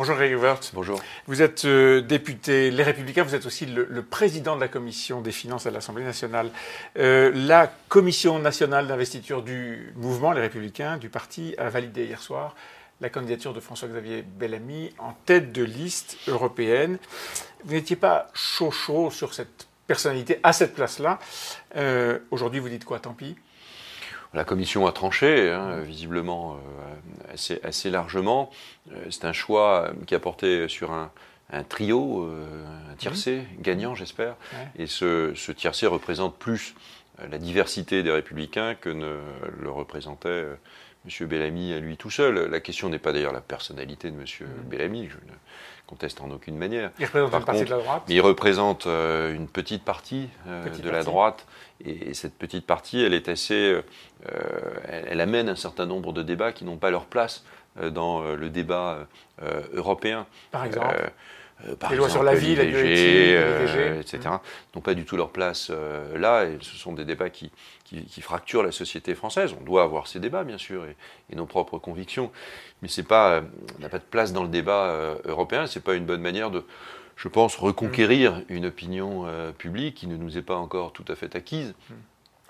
Bonjour Greg Wirtz. Bonjour. Vous êtes euh, député Les Républicains, vous êtes aussi le, président de la Commission des finances à l'Assemblée nationale. Euh, la Commission nationale d'investiture du mouvement Les Républicains, du parti, a validé hier soir la candidature de François-Xavier Bellamy en tête de liste européenne. Vous n'étiez pas chaud chaud sur cette personnalité à cette place-là. Euh, aujourd'hui, vous dites quoi? Tant pis la commission a tranché, hein, visiblement euh, assez, assez, largement. Euh, c'est un choix qui a porté sur un, trio, un tiercé gagnant, j'espère. Et ce, ce tiercé représente plus la diversité des républicains que ne le représentait M. Bellamy à lui tout seul. La question n'est pas d'ailleurs la personnalité de M. Mm. Bellamy, je ne conteste en aucune manière. Il représente une partie de la droite il représente euh, une petite partie euh, de la droite. Et, cette petite partie, elle est assez. Euh, elle, amène un certain nombre de débats qui n'ont pas leur place dans le débat européen. Par exemple par les exemple, sur la vie, la euh, etc., n'ont pas du tout leur place euh, là. Et ce sont des débats qui, qui, fracturent la société française. On doit avoir ces débats, bien sûr, et, nos propres convictions. Mais c'est pas, n'a pas de place dans le débat européen. C'est pas une bonne manière de, je pense, reconquérir une opinion publique qui ne nous est pas encore tout à fait acquise.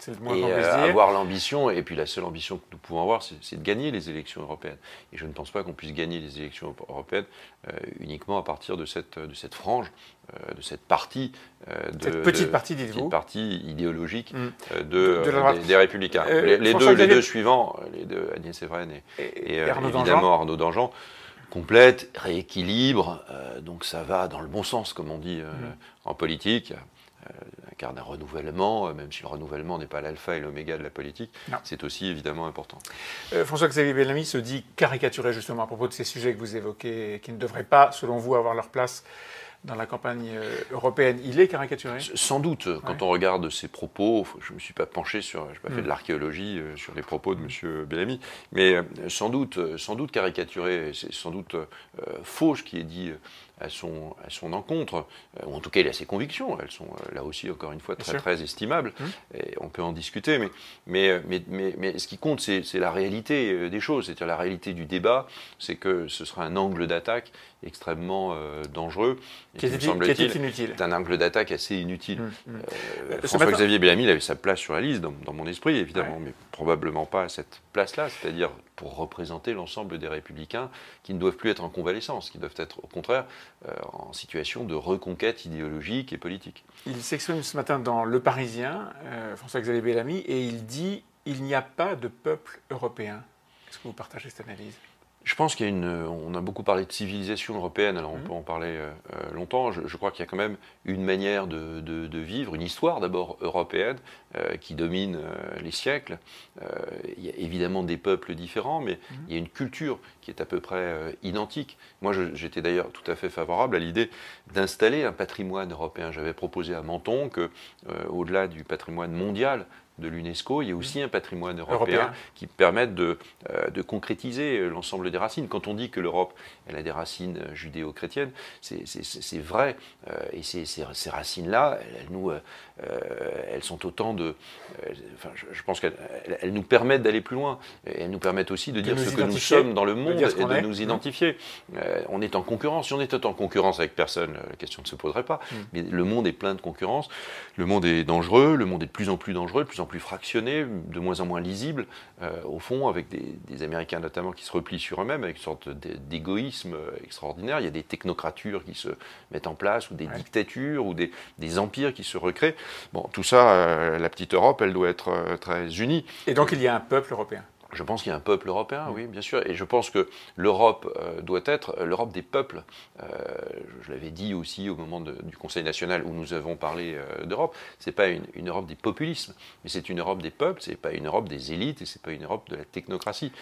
Mm et euh, avoir l'ambition, et puis la seule ambition que nous pouvons avoir, c'est de gagner les élections européennes. Et je ne pense pas qu'on puisse gagner les élections européennes euh, uniquement à partir de cette, de cette frange, euh, de cette partie, de, cette petite partie, petite partie idéologique mm. de, des, Républicains. les, deux, les deux suivants, les deux, Agnès Evren et, et, Arnaud évidemment Arnaud Dangean, complète, rééquilibre, donc ça va dans le bon sens, comme on dit mm. en politique car d'un renouvellement, euh, même si le renouvellement n'est pas l'alpha et l'oméga de la politique, c'est aussi évidemment important. Euh, François-Xavier Bellamy se dit caricaturé justement à propos de ces sujets que vous évoquez, qui ne devraient pas, selon vous, avoir leur place dans la campagne euh, européenne. Il est caricaturé? Sans doute. Quand on regarde ses propos, je ne me suis pas penché sur, je n'ai pas fait de hmm. l'archéologie sur les propos de M. Bellamy, mais sans doute, sans doute caricaturé, c'est sans doute faux ce qui est dit à son, à son encontre, euh, ou en tout cas il a ses convictions, elles sont euh, là aussi encore une fois très très estimables, mmh. et on peut en discuter, mais, mais, euh, mais, mais, mais ce qui compte c'est la réalité des choses, c'est-à-dire la réalité du débat, c'est que ce sera un angle d'attaque extrêmement dangereux, qui, est, inutile. un angle d'attaque assez inutile. Mmh, mmh. François-Xavier Bellamy il avait sa place sur la liste dans, mon esprit évidemment, mais probablement pas à cette place-là, c'est-à-dire pour représenter l'ensemble des républicains qui ne doivent plus être en convalescence, qui doivent être au contraire euh, en situation de reconquête idéologique et politique. Il s'exprime ce matin dans Le Parisien, euh, François-Xavier Bellamy, et il dit il n'y a pas de peuple européen. Est-ce que vous partagez cette analyse? Je pense qu'il y a une. On a beaucoup parlé de civilisation européenne, alors on mmh. peut en parler euh, euh, longtemps. Je, crois qu'il y a quand même une manière de, vivre, une histoire d'abord européenne euh, qui domine les siècles. il y a évidemment des peuples différents, mais mmh. il y a une culture qui est à peu près identique. Moi, j'étais d'ailleurs tout à fait favorable à l'idée d'installer un patrimoine européen. J'avais proposé à Menton que, au-delà du patrimoine mondial, de l'UNESCO, il y a aussi un patrimoine européen, qui permette de, euh, de concrétiser l'ensemble des racines. Quand on dit que l'Europe elle a des racines judéo-chrétiennes, c'est vrai. Euh, et ces, ces, racines-là, elles, nous, euh, elles sont autant de... enfin, je, pense qu'elles elles nous permettent d'aller plus loin. Et elles nous permettent aussi de, dire ce que nous sommes dans le monde et de nous identifier. on est en concurrence. Si on était en concurrence avec personne, la question ne se poserait pas. Mm. Mais le monde est plein de concurrence. Le monde est dangereux. Le monde est de plus en plus dangereux, de plus en plus fractionné, de moins en moins lisible, euh, au fond, avec des, Américains notamment qui se replient sur eux-mêmes, avec une sorte d'égoïsme extraordinaire. Il y a des technocratures qui se mettent en place, ou des dictatures, ou des, empires qui se recréent. Bon, tout ça, euh, la petite Europe, elle doit être euh, très unie. Et donc il y a un peuple européen je pense qu'il y a un peuple européen, oui, bien sûr, et je pense que l'Europe euh, doit être euh, l'Europe des peuples. Euh, je l'avais dit aussi au moment du Conseil national où nous avons parlé d'Europe. C'est pas une, Europe des populismes, mais c'est une Europe des peuples. C'est pas une Europe des élites et c'est pas une Europe de la technocratie.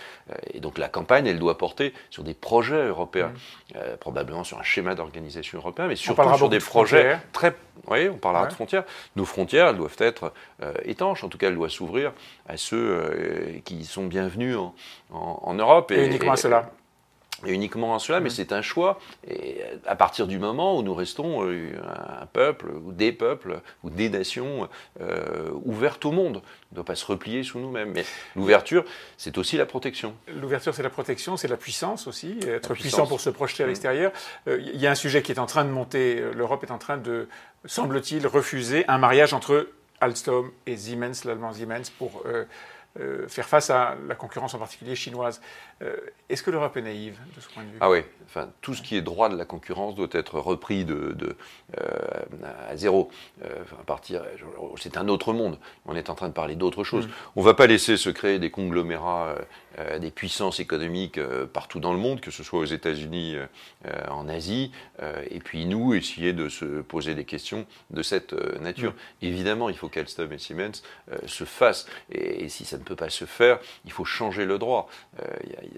et donc la campagne, elle doit porter sur des projets européens, mmh. probablement sur un schéma d'organisation européen, mais surtout sur des projets très. Oui, on parlera de frontières. Nos frontières, elles doivent être étanches. En tout cas, elles doivent s'ouvrir à ceux qui sont bien bienvenue en, Europe. Et, uniquement cela uniquement en cela, mais mmh. c'est un choix. Et à partir du moment où nous restons euh, un peuple, ou des peuples, ou des nations euh, ouvertes au monde, on ne doit pas se replier sous nous-mêmes. Mais l'ouverture, c'est aussi la protection. L'ouverture, c'est la protection, c'est la puissance aussi, être puissant pour se projeter à mmh. l'extérieur. Euh, il y a un sujet qui est en train de monter. L'Europe est en train de, semble-t-il, refuser un mariage entre Alstom et Siemens, l'allemand Siemens, pour euh, faire face à la concurrence en particulier chinoise. Euh, est-ce que l'Europe est naïve de ce point de vue? Ah oui, enfin, tout ce qui est droit de la concurrence doit être repris de, euh, à zéro. partir, c'est un autre monde. On est en train de parler d'autre chose. Mm. On ne va pas laisser se créer des conglomérats, des puissances économiques partout dans le monde, que ce soit aux États-Unis, en Asie, et puis nous essayer de se poser des questions de cette nature. Mm. Évidemment, il faut qu'Alstom et Siemens se fassent, et, et si ça ne peut pas se faire, il faut changer le droit. Euh,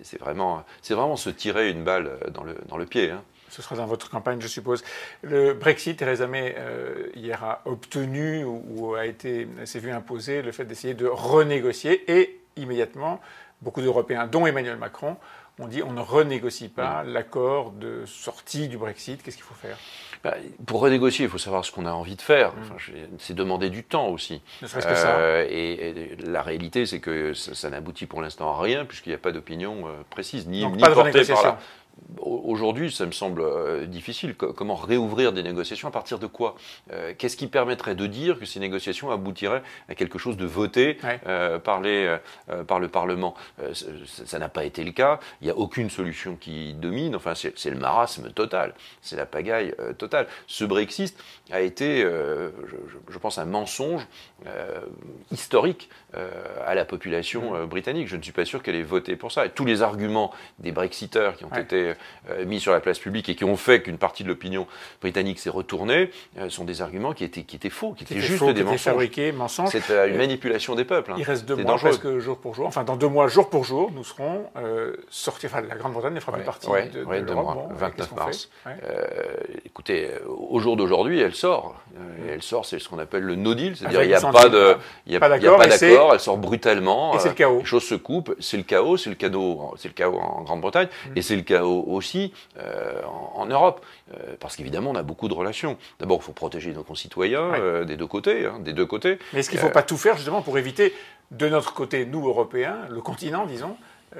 c'est vraiment, vraiment se tirer une balle dans le, dans le pied. Hein. Ce sera dans votre campagne, je suppose. Le Brexit, Theresa May, euh, hier, a obtenu ou, a été, s'est vu imposer le fait d'essayer de renégocier et immédiatement, beaucoup d'Européens, dont Emmanuel Macron, ont dit on ne renégocie pas l'accord de sortie du Brexit. Qu'est-ce qu'il faut faire? Bah, pour renégocier, il faut savoir ce qu'on a envie de faire. Mm. c'est demander du temps aussi. Euh, et, la réalité, c'est que ça, n'aboutit pour l'instant à rien, puisqu'il n'y a pas d'opinion euh, précise, ni, ni portée par la, Aujourd'hui, ça me semble euh, difficile. Comment réouvrir des négociations À partir de quoi euh, Qu'est-ce qui permettrait de dire que ces négociations aboutiraient à quelque chose de voté euh, par, par, le Parlement? Ça n'a pas été le cas. Il n'y a aucune solution qui domine. Enfin, c'est le marasme total. C'est la pagaille totale. Ce Brexit a été, je, pense, un mensonge historique à la population britannique. Je ne suis pas sûr qu'elle ait voté pour ça. Et tous les arguments des Brexiteurs qui ont été euh, mis sur la place publique et qui ont fait qu'une partie de l'opinion britannique s'est retournée, euh, sont des arguments qui étaient, qui étaient faux, qui, étaient juste des mensonges. fabriqués, mensonges. C'est euh, une manipulation des peuples. Hein. Il reste deux mois presque jour pour jour. Enfin, dans deux mois, jour pour jour, nous serons sortis. Enfin, la Grande-Bretagne ne fera plus partie de, de l'Europe. 29 mars. écoutez, au jour d'aujourd'hui, elle sort. Et elle sort, c'est ce qu'on appelle le no deal, c'est-à-dire il n'y a pas de, il y a pas d'accord, elle sort brutalement. Et c'est le chaos. Les choses se coupent, c'est le chaos, c'est le cadeau, c'est le chaos en Grande-Bretagne, mm. et c'est le chaos aussi euh, en, Europe, euh, parce qu'évidemment on a beaucoup de relations. D'abord, il faut protéger nos concitoyens euh, des deux côtés, hein, des deux côtés. Mais est-ce qu'il ne faut pas tout faire justement pour éviter, de notre côté, nous Européens, le continent, disons,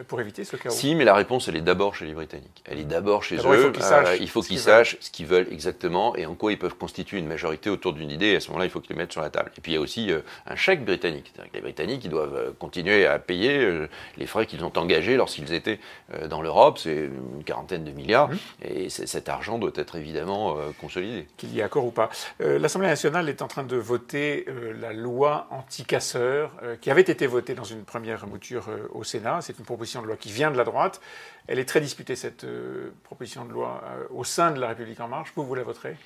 pour éviter ce chaos Si, mais la réponse, elle est d'abord chez les Britanniques. Elle est d'abord chez eux. Il faut qu'ils sachent, ce qu'ils veulent exactement et en quoi ils peuvent constituer une majorité autour d'une idée. Et à ce moment-là, il faut qu'ils les mettent sur la table. Et puis il y a aussi euh, un chèque britannique. les Britanniques, ils doivent euh, continuer à payer les frais qu'ils ont engagés lorsqu'ils étaient dans l'Europe. C'est une quarantaine de milliards. Mmh. Et cet argent doit être évidemment consolidé. Qu'il y ait accord ou pas. L'Assemblée nationale est en train de voter la loi anti-casseurs qui avait été votée dans une première mouture au Sénat. C'est une proposition de loi qui vient de la droite. Elle est très disputée, cette euh, proposition de loi, euh, au sein de La République En Marche. Vous, vous la voterez?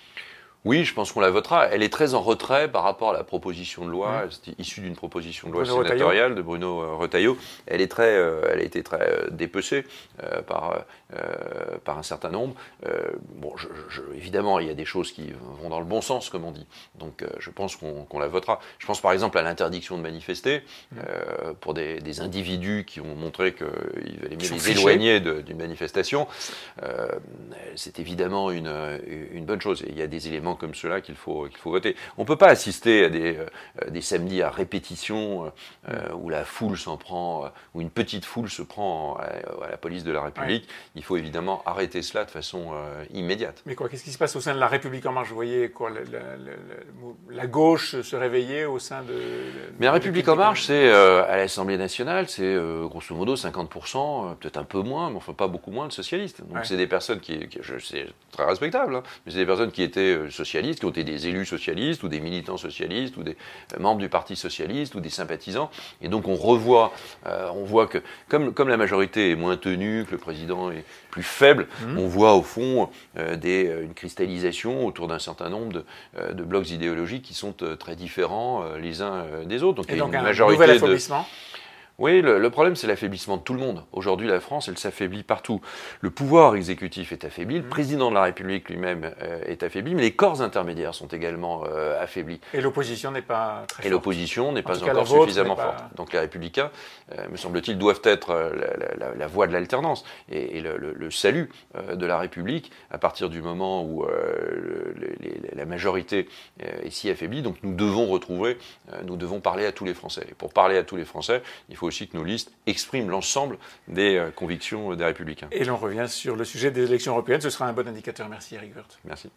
Oui, je pense qu'on la votera. Elle est très en retrait par rapport à la proposition de loi, mmh. issue d'une proposition de loi sénatoriale de Bruno euh, Retailleau. Elle, est très, euh, elle a été très euh, dépecée par, par un certain nombre. bon, évidemment, il y a des choses qui vont dans le bon sens, comme on dit. Donc, je pense qu'on la votera. Je pense par exemple à l'interdiction de manifester mmh. pour des, individus qui ont montré qu'il valait mieux les éloigner d'une manifestation. C'est évidemment une, une bonne chose. Et il y a des éléments comme cela qu'il faut, qu'il faut voter. On ne peut pas assister à des, euh, des samedis à répétition euh, où la foule s'en prend, euh, où une petite foule se prend à, la police de la République. Il faut évidemment arrêter cela de façon immédiate. Mais quoi, qu'est-ce qui se passe au sein de la République en marche? Vous voyez quoi, la, gauche se réveiller au sein de. Mais la République en marche, c'est à l'Assemblée nationale, c'est grosso modo 50%, peut-être un peu moins, mais enfin pas beaucoup moins de socialistes. Donc c'est des personnes qui, je c'est très respectable, hein, mais c'est des personnes qui étaient socialistes, qui ont été des élus socialistes ou des militants socialistes ou des euh, membres du Parti socialiste ou des sympathisants. Et donc on revoit, euh, on voit que comme, comme la majorité est moins tenue, que le président est plus faible, mmh. on voit au fond euh, des, une cristallisation autour d'un certain nombre de, de, blocs idéologiques qui sont très différents les uns des autres. Donc, il y a une majorité de Oui, le, problème, c'est l'affaiblissement de tout le monde. Aujourd'hui, la France, elle s'affaiblit partout. Le pouvoir exécutif est affaibli, le mmh. président de la République lui-même euh, est affaibli, mais les corps intermédiaires sont également euh, affaiblis. Et l'opposition n'est pas très forte. Et l'opposition n'est pas encore suffisamment forte. Donc les républicains, euh, me semble-t-il, doivent être la, voie de l'alternance et, le, salut de la République à partir du moment où la majorité est si affaiblie. Donc nous devons retrouver, nous devons parler à tous les Français. Et pour parler à tous les Français, il faut aussi que nos listes expriment l'ensemble des euh, convictions des républicains. Et l'on revient sur le sujet des élections européennes. Ce sera un bon indicateur. Merci Eric Wirth. Merci.